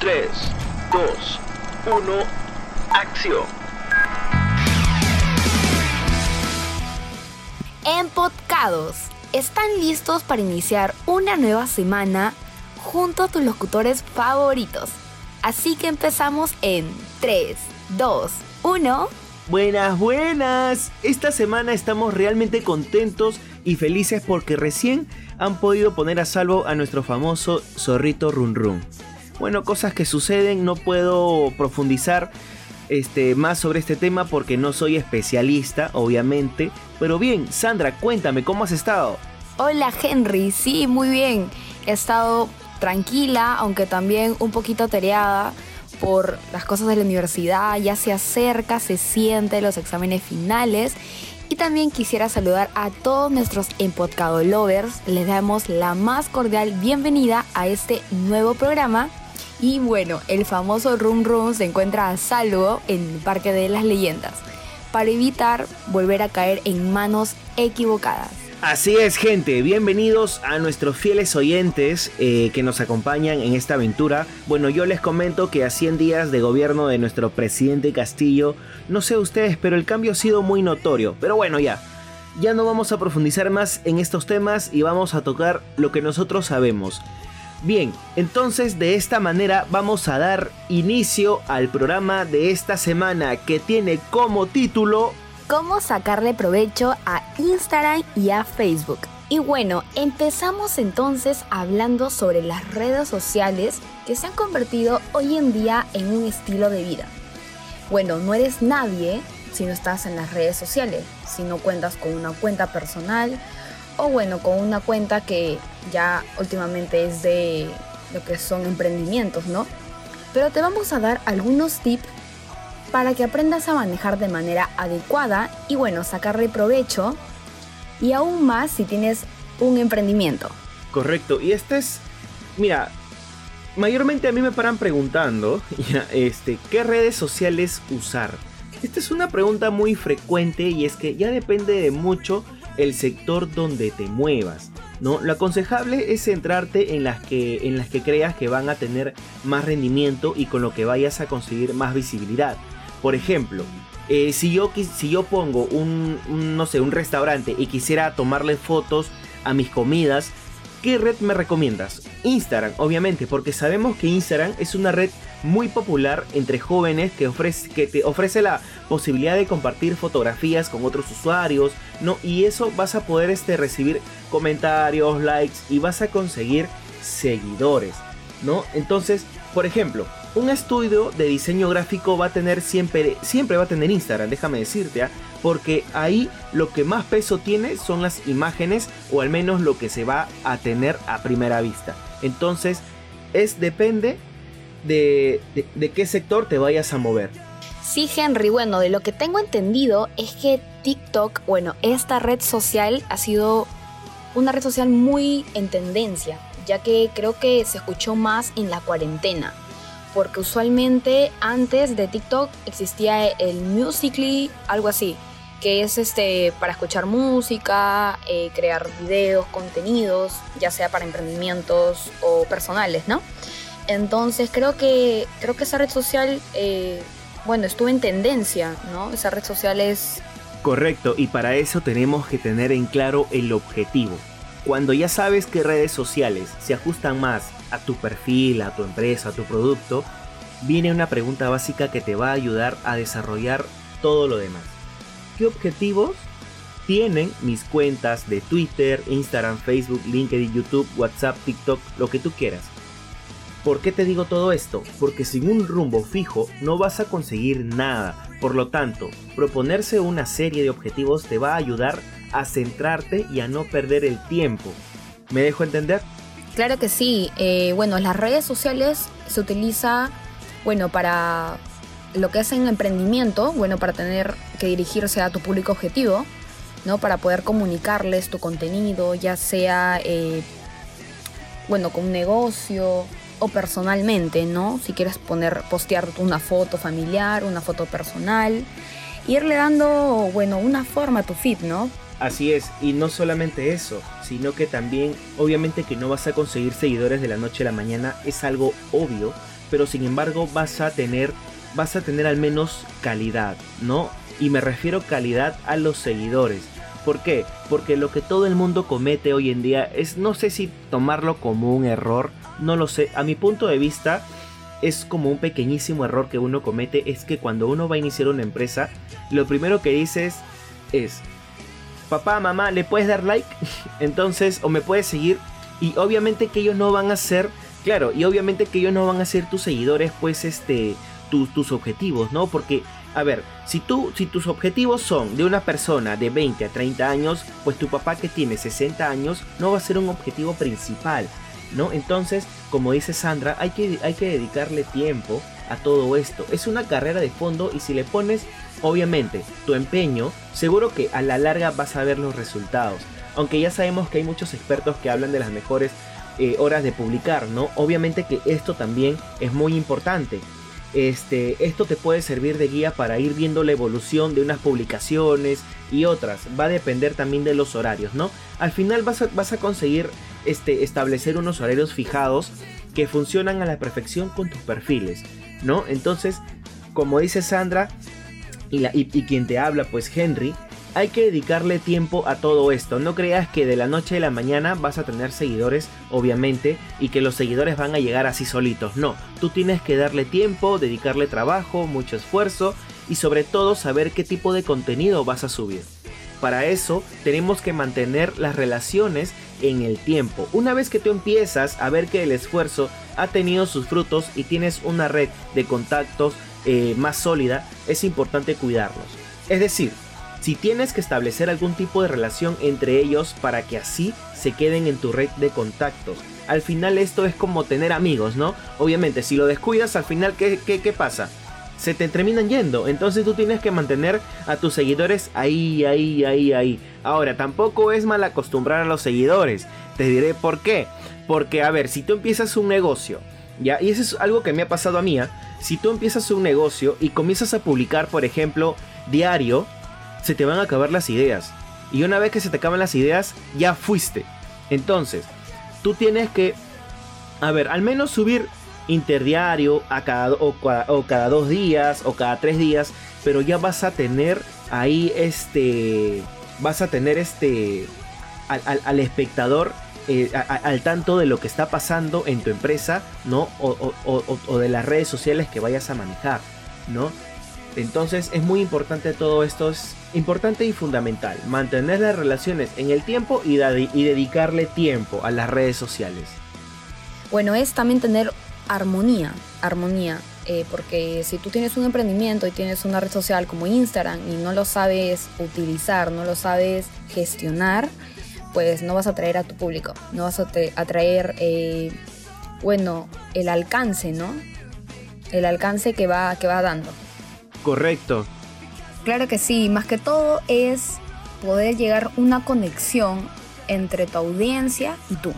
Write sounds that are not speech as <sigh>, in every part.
3, 2, 1, acción. Empodcados, ¿están listos para iniciar una nueva semana junto a tus locutores favoritos? Así que empezamos en 3, 2, 1. Buenas, buenas. Esta semana estamos realmente contentos y felices porque recién han podido poner a salvo a nuestro famoso zorrito Run Run. Bueno, cosas que suceden, no puedo profundizar este, más sobre este tema porque no soy especialista, obviamente. Pero bien, Sandra, cuéntame, ¿cómo has estado? Hola Henry, sí, muy bien. He estado tranquila, aunque también un poquito tareada por las cosas de la universidad, ya se acerca, se siente los exámenes finales. Y también quisiera saludar a todos nuestros Empodcado Lovers. Les damos la más cordial bienvenida a este nuevo programa. Y bueno, el famoso Room Room se encuentra a salvo en el Parque de las Leyendas para evitar volver a caer en manos equivocadas. Así es, gente. Bienvenidos a nuestros fieles oyentes eh, que nos acompañan en esta aventura. Bueno, yo les comento que a 100 días de gobierno de nuestro presidente Castillo, no sé ustedes, pero el cambio ha sido muy notorio. Pero bueno, ya. Ya no vamos a profundizar más en estos temas y vamos a tocar lo que nosotros sabemos. Bien, entonces de esta manera vamos a dar inicio al programa de esta semana que tiene como título cómo sacarle provecho a Instagram y a Facebook. Y bueno, empezamos entonces hablando sobre las redes sociales que se han convertido hoy en día en un estilo de vida. Bueno, no eres nadie si no estás en las redes sociales, si no cuentas con una cuenta personal o bueno, con una cuenta que ya últimamente es de lo que son emprendimientos, ¿no? Pero te vamos a dar algunos tips para que aprendas a manejar de manera adecuada y bueno, sacarle provecho y aún más si tienes un emprendimiento. Correcto, y este es, mira, mayormente a mí me paran preguntando, <laughs> este, ¿qué redes sociales usar? Esta es una pregunta muy frecuente y es que ya depende de mucho el sector donde te muevas. ¿no? Lo aconsejable es centrarte en las, que, en las que creas que van a tener más rendimiento y con lo que vayas a conseguir más visibilidad. Por ejemplo, eh, si, yo, si yo pongo un, no sé, un restaurante y quisiera tomarle fotos a mis comidas, ¿qué red me recomiendas? Instagram, obviamente, porque sabemos que Instagram es una red muy popular entre jóvenes que, ofrece, que te ofrece la posibilidad de compartir fotografías con otros usuarios, ¿no? Y eso vas a poder este, recibir comentarios, likes y vas a conseguir seguidores, ¿no? Entonces, por ejemplo, un estudio de diseño gráfico va a tener siempre, siempre va a tener Instagram, déjame decirte, ¿ah? porque ahí lo que más peso tiene son las imágenes o al menos lo que se va a tener a primera vista. Entonces, es depende de, de qué sector te vayas a mover. Sí, Henry, bueno, de lo que tengo entendido es que TikTok, bueno, esta red social ha sido una red social muy en tendencia, ya que creo que se escuchó más en la cuarentena porque usualmente antes de TikTok existía el Musically, algo así, que es este para escuchar música, eh, crear videos, contenidos, ya sea para emprendimientos o personales, ¿no? Entonces creo que creo que esa red social, eh, bueno, estuvo en tendencia, ¿no? Esa red social es correcto y para eso tenemos que tener en claro el objetivo. Cuando ya sabes qué redes sociales se ajustan más a tu perfil, a tu empresa, a tu producto, viene una pregunta básica que te va a ayudar a desarrollar todo lo demás. ¿Qué objetivos tienen mis cuentas de Twitter, Instagram, Facebook, LinkedIn, YouTube, WhatsApp, TikTok, lo que tú quieras? ¿Por qué te digo todo esto? Porque sin un rumbo fijo no vas a conseguir nada. Por lo tanto, proponerse una serie de objetivos te va a ayudar a centrarte y a no perder el tiempo. ¿Me dejo entender? Claro que sí. Eh, bueno, las redes sociales se utiliza, bueno, para lo que es en emprendimiento, bueno, para tener que dirigirse a tu público objetivo, ¿no? Para poder comunicarles tu contenido, ya sea, eh, bueno, con un negocio o personalmente, ¿no? Si quieres poner, postear una foto familiar, una foto personal, irle dando, bueno, una forma a tu feed, ¿no? Así es, y no solamente eso, sino que también, obviamente que no vas a conseguir seguidores de la noche a la mañana, es algo obvio, pero sin embargo vas a tener vas a tener al menos calidad, ¿no? Y me refiero calidad a los seguidores. ¿Por qué? Porque lo que todo el mundo comete hoy en día es, no sé si tomarlo como un error, no lo sé, a mi punto de vista es como un pequeñísimo error que uno comete, es que cuando uno va a iniciar una empresa, lo primero que dices es, papá, mamá, ¿le puedes dar like? <laughs> Entonces, o me puedes seguir, y obviamente que ellos no van a ser, claro, y obviamente que ellos no van a ser tus seguidores, pues este, tus objetivos, ¿no? Porque, a ver, si, tú, si tus objetivos son de una persona de 20 a 30 años, pues tu papá que tiene 60 años no va a ser un objetivo principal, ¿no? Entonces, como dice Sandra, hay que, hay que dedicarle tiempo a todo esto. Es una carrera de fondo y si le pones, obviamente, tu empeño, seguro que a la larga vas a ver los resultados. Aunque ya sabemos que hay muchos expertos que hablan de las mejores eh, horas de publicar, ¿no? Obviamente que esto también es muy importante. Este, esto te puede servir de guía para ir viendo la evolución de unas publicaciones y otras. Va a depender también de los horarios, ¿no? Al final vas a, vas a conseguir este, establecer unos horarios fijados que funcionan a la perfección con tus perfiles, ¿no? Entonces, como dice Sandra y, y quien te habla, pues Henry, hay que dedicarle tiempo a todo esto. No creas que de la noche a la mañana vas a tener seguidores, obviamente, y que los seguidores van a llegar así solitos. No, tú tienes que darle tiempo, dedicarle trabajo, mucho esfuerzo y sobre todo saber qué tipo de contenido vas a subir. Para eso tenemos que mantener las relaciones en el tiempo. Una vez que tú empiezas a ver que el esfuerzo ha tenido sus frutos y tienes una red de contactos eh, más sólida, es importante cuidarlos. Es decir, si tienes que establecer algún tipo de relación entre ellos para que así se queden en tu red de contactos. Al final esto es como tener amigos, ¿no? Obviamente, si lo descuidas, al final, ¿qué, qué, pasa? Se te terminan yendo. Entonces tú tienes que mantener a tus seguidores ahí, ahí, ahí, ahí. Ahora, tampoco es mal acostumbrar a los seguidores. Te diré por qué. Porque, a ver, si tú empiezas un negocio, ¿ya? Y eso es algo que me ha pasado a mí. ¿ah? Si tú empiezas un negocio y comienzas a publicar, por ejemplo, diario, se te van a acabar las ideas. Y una vez que se te acaban las ideas, ya fuiste. Entonces, tú tienes que, a ver, al menos subir interdiario a cada, o, cada dos días o cada tres días, pero ya vas a tener ahí este, vas a tener este, al, espectador eh, al tanto de lo que está pasando en tu empresa, ¿no? O, o, de las redes sociales que vayas a manejar, ¿no? Entonces es muy importante todo esto, es importante y fundamental, mantener las relaciones en el tiempo y, dedicarle tiempo a las redes sociales. Bueno, es también tener armonía, armonía, eh, porque si tú tienes un emprendimiento y tienes una red social como Instagram y no lo sabes utilizar, no lo sabes gestionar, pues no vas a atraer a tu público, no vas a atraer, eh, bueno, el alcance, ¿no? El alcance que va, que va dando. Correcto. Claro que sí, más que todo es poder llegar una conexión entre tu audiencia y tú.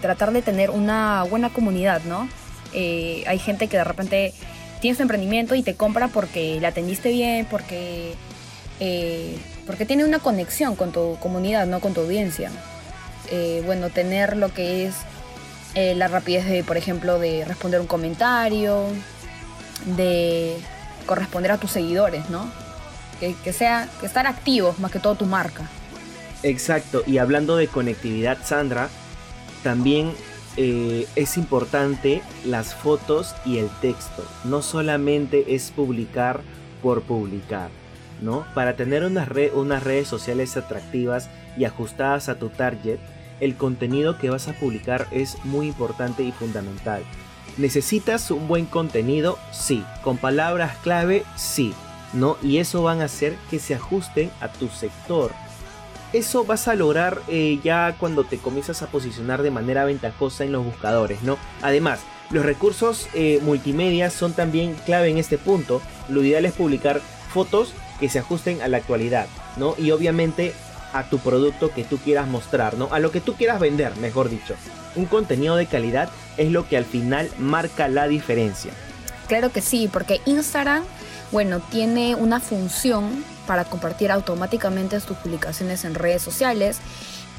tratar de tener una buena comunidad, ¿no? Eh, hay gente que de repente tiene su emprendimiento y te compra porque la atendiste bien, porque, eh, porque tiene una conexión con tu comunidad, no con tu audiencia. Eh, bueno, tener lo que es la rapidez de, por ejemplo, de responder un comentario, de corresponder a tus seguidores, ¿no? Que, sea, que estar activos más que todo tu marca. Exacto, y hablando de conectividad, Sandra, también eh, es importante las fotos y el texto. No solamente es publicar por publicar, ¿no? Para tener unas, unas redes sociales atractivas y ajustadas a tu target, el contenido que vas a publicar es muy importante y fundamental. ¿Necesitas un buen contenido? Sí. ¿Con palabras clave? Sí. ¿No? Y eso van a hacer que se ajusten a tu sector. Eso vas a lograr eh, ya cuando te comienzas a posicionar de manera ventajosa en los buscadores, ¿no? Además, los recursos eh, multimedia son también clave en este punto. Lo ideal es publicar fotos que se ajusten a la actualidad, ¿no? Y obviamente a tu producto que tú quieras mostrar, ¿no? A lo que tú quieras vender, mejor dicho un contenido de calidad es lo que al final marca la diferencia. Claro que sí, porque Instagram, bueno, tiene una función para compartir automáticamente tus publicaciones en redes sociales.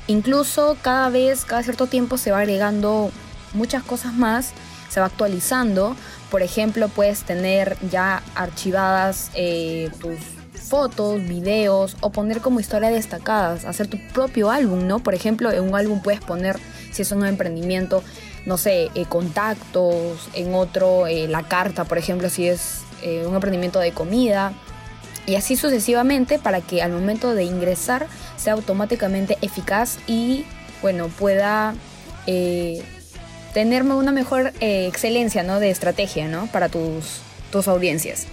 Incluso cada vez, cada cierto tiempo se va agregando muchas cosas más se va actualizando. Por ejemplo, puedes tener ya archivadas eh, tus fotos, videos o poner como historias destacadas, hacer tu propio álbum, ¿no? Por ejemplo, en un álbum puedes poner, si es un emprendimiento, no sé, eh, contactos, en otro eh, la carta, por ejemplo, si es un emprendimiento de comida. Y así sucesivamente para que al momento de ingresar sea automáticamente eficaz y bueno, pueda eh, tenerme una mejor eh, excelencia ¿no? de estrategia ¿no? para tus, tus audiencias.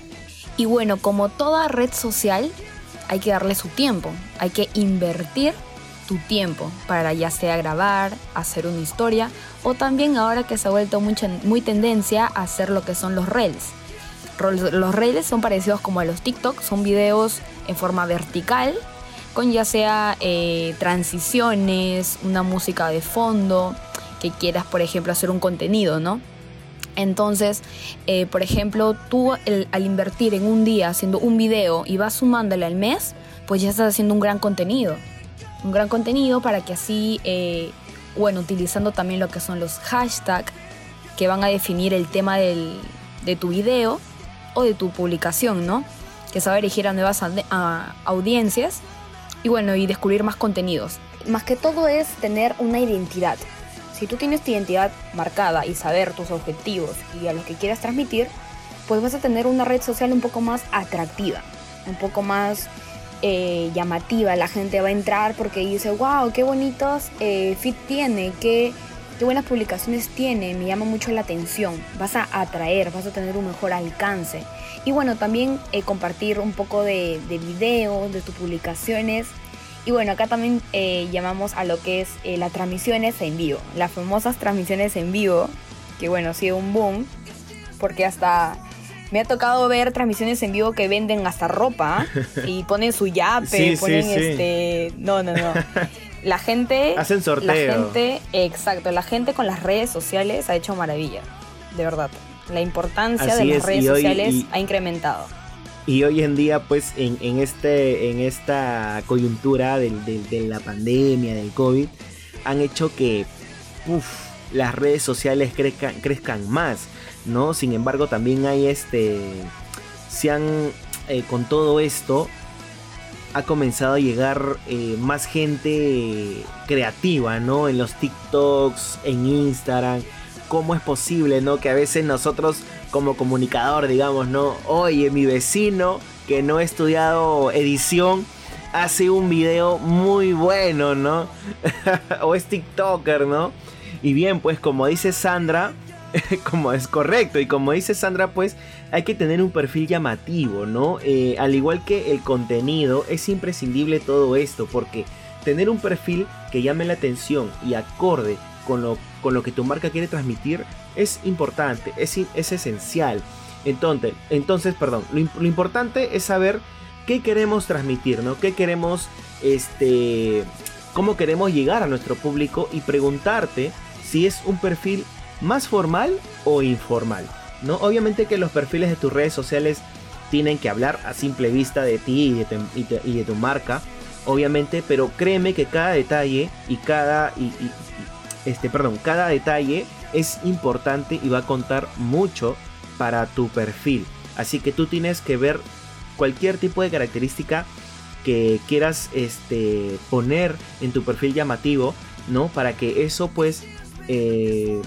Y bueno, como toda red social, hay que darle su tiempo, hay que invertir tiempo para ya sea grabar, hacer una historia o también ahora que se ha vuelto mucha, muy tendencia a hacer lo que son los reels. Los reels son parecidos como a los TikTok, son videos en forma vertical con ya sea eh, transiciones, una música de fondo, que quieras, por ejemplo, hacer un contenido, ¿no? Entonces, eh, por ejemplo, tú al invertir en un día haciendo un video y vas sumándole al mes, pues ya estás haciendo un gran contenido. Un gran contenido para que así, eh, bueno, utilizando también lo que son los hashtags que van a definir el tema de tu video o de tu publicación, ¿no? Que se va a dirigir a nuevas audiencias y bueno, y descubrir más contenidos. Más que todo es tener una identidad. Si tú tienes tu identidad marcada y saber tus objetivos y a lo que quieras transmitir, pues vas a tener una red social un poco más atractiva, un poco más eh, llamativa. La gente va a entrar porque dice, wow, qué bonitos eh, fit tiene, qué, qué buenas publicaciones tiene, me llama mucho la atención. Vas a atraer, vas a tener un mejor alcance. Y bueno, también eh, compartir un poco de, de videos, de tus publicaciones. Y bueno, acá también eh, llamamos a lo que es eh, las transmisiones en vivo. Las famosas transmisiones en vivo, que bueno, ha sido un boom, porque hasta me ha tocado ver transmisiones en vivo que venden hasta ropa <laughs> y ponen su yape, ponen este... No, no, no. <laughs> La gente... Hacen sorteo. La gente, exacto, la gente con las redes sociales ha hecho maravilla, de verdad la importancia de las redes sociales ha incrementado. Y hoy en día, pues, en, este, en esta coyuntura de, la pandemia, del COVID, han hecho que las redes sociales crezcan, crezcan más, ¿no? Sin embargo, también hay este. Se han. Eh, con todo esto. Ha comenzado a llegar eh, más gente creativa, ¿no? En los TikToks, en Instagram cómo es posible, ¿no? Que a veces nosotros como comunicador, digamos, ¿no? Oye, mi vecino que no ha estudiado edición hace un video muy bueno, ¿no? <laughs> o es TikToker, ¿no? Y bien, pues como dice Sandra, <laughs> como es correcto, y como dice Sandra, pues hay que tener un perfil llamativo, ¿no? Eh, al igual que el contenido, es imprescindible todo esto, porque tener un perfil que llame la atención y acorde con lo, con lo que tu marca quiere transmitir es importante, es, es esencial. Entonces, entonces perdón, lo, importante es saber qué queremos transmitir, ¿no? ¿Qué queremos, este, cómo queremos llegar a nuestro público y preguntarte si es un perfil más formal o informal, ¿no? Obviamente que los perfiles de tus redes sociales tienen que hablar a simple vista de ti y de tu, marca, obviamente, pero créeme que cada detalle y cada, este, perdón, cada detalle es importante y va a contar mucho para tu perfil. Así que tú tienes que ver cualquier tipo de característica que quieras este, poner en tu perfil llamativo, ¿no? Para que eso pues, eh,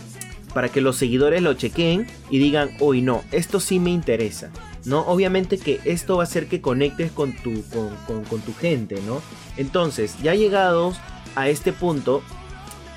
para que los seguidores lo chequen y digan, hoy no, esto sí me interesa, ¿no? Obviamente que esto va a hacer que conectes con tu, con, con tu gente, ¿no? Entonces, ya llegados a este punto,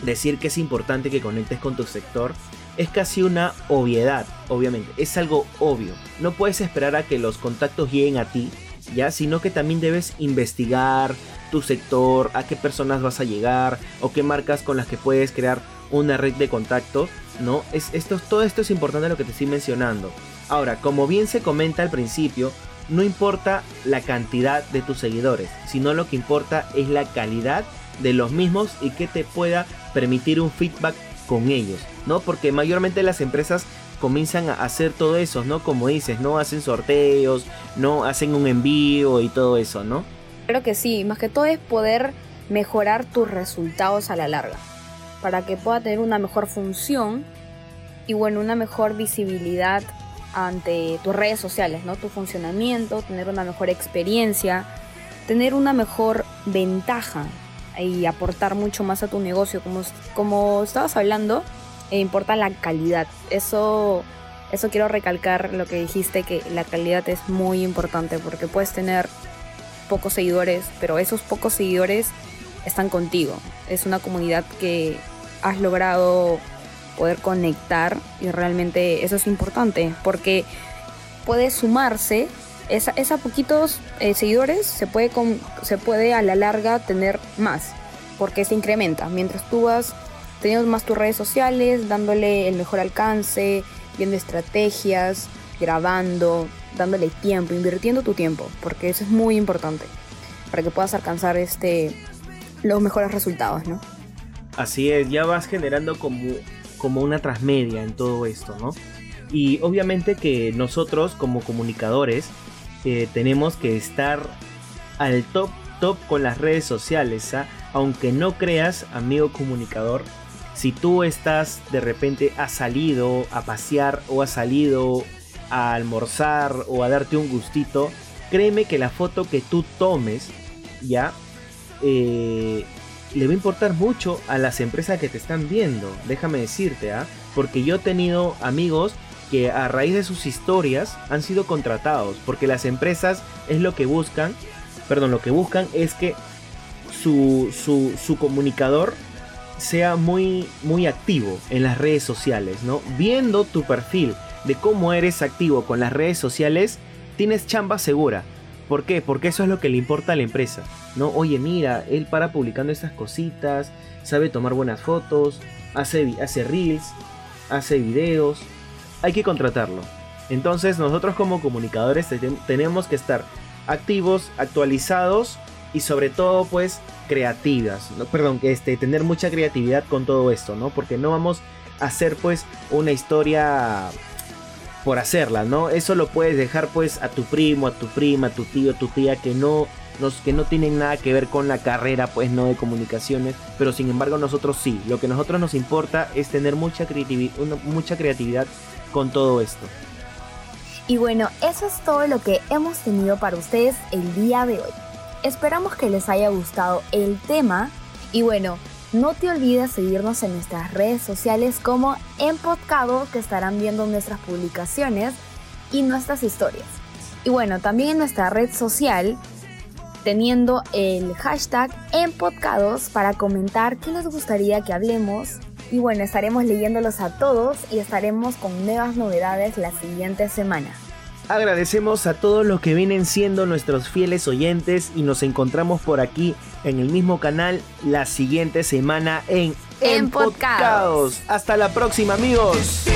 decir que es importante que conectes con tu sector es casi una obviedad, obviamente, es algo obvio. No puedes esperar a que los contactos lleguen a ti, ya, sino que también debes investigar tu sector, a qué personas vas a llegar o qué marcas con las que puedes crear una red de contacto, ¿no? Es, esto, todo esto es importante lo que te estoy mencionando. Ahora, como bien se comenta al principio, no importa la cantidad de tus seguidores, sino lo que importa es la calidad de los mismos y que te pueda permitir un feedback con ellos, ¿no? Porque mayormente las empresas comienzan a hacer todo eso, ¿no? Como dices, ¿no? Hacen sorteos, ¿no? Hacen un envío y todo eso, ¿no? Creo que sí, más que todo es poder mejorar tus resultados a la larga, para que pueda tener una mejor función y bueno, una mejor visibilidad ante tus redes sociales, ¿no? Tu funcionamiento, tener una mejor experiencia, tener una mejor ventaja y aportar mucho más a tu negocio. Como, como estabas hablando, eh, importa la calidad. Eso, eso quiero recalcar lo que dijiste, que la calidad es muy importante porque puedes tener pocos seguidores, pero esos pocos seguidores están contigo. Es una comunidad que has logrado poder conectar y realmente eso es importante porque puede sumarse esa, esa poquitos eh, seguidores se puede, se puede a la larga tener más porque se incrementa mientras tú vas teniendo más tus redes sociales dándole el mejor alcance viendo estrategias grabando dándole tiempo invirtiendo tu tiempo porque eso es muy importante para que puedas alcanzar este los mejores resultados no así es ya vas generando como como una transmedia en todo esto, ¿no? Y obviamente que nosotros como comunicadores eh, tenemos que estar al top top con las redes sociales, ¿ah? aunque no creas, amigo comunicador, si tú estás de repente has salido a pasear o has salido a almorzar o a darte un gustito, créeme que la foto que tú tomes ya eh, le va a importar mucho a las empresas que te están viendo, déjame decirte, ¿ah? Porque yo he tenido amigos que a raíz de sus historias han sido contratados, porque las empresas es lo que buscan, perdón, lo que buscan es que su, su, comunicador sea muy, muy activo en las redes sociales. Viendo tu perfil de cómo eres activo con las redes sociales, tienes chamba segura. ¿Por qué? Porque eso es lo que le importa a la empresa. ¿no? Oye, mira, él para publicando estas cositas, sabe tomar buenas fotos, hace, hace reels, hace videos. Hay que contratarlo. Entonces nosotros como comunicadores tenemos que estar activos, actualizados y sobre todo pues creativas. ¿no? Perdón, este, tener mucha creatividad con todo esto, ¿no? Porque no vamos a hacer pues una historia por hacerla, ¿no? Eso lo puedes dejar pues a tu primo, a tu prima, a tu tío, a tu tía que no los que no tienen nada que ver con la carrera pues no de comunicaciones, pero sin embargo nosotros sí, lo que a nosotros nos importa es tener mucha mucha creatividad con todo esto. Y bueno, eso es todo lo que hemos tenido para ustedes el día de hoy. Esperamos que les haya gustado el tema y bueno, no te olvides seguirnos en nuestras redes sociales como en Podcado, que estarán viendo nuestras publicaciones y nuestras historias. Y bueno, también en nuestra red social, teniendo el hashtag en Podcados para comentar qué les gustaría que hablemos. Y bueno, estaremos leyéndolos a todos y estaremos con nuevas novedades la siguiente semana. Agradecemos a todos los que vienen siendo nuestros fieles oyentes y nos encontramos por aquí en el mismo canal la siguiente semana en En, Podcasts. Hasta la próxima amigos.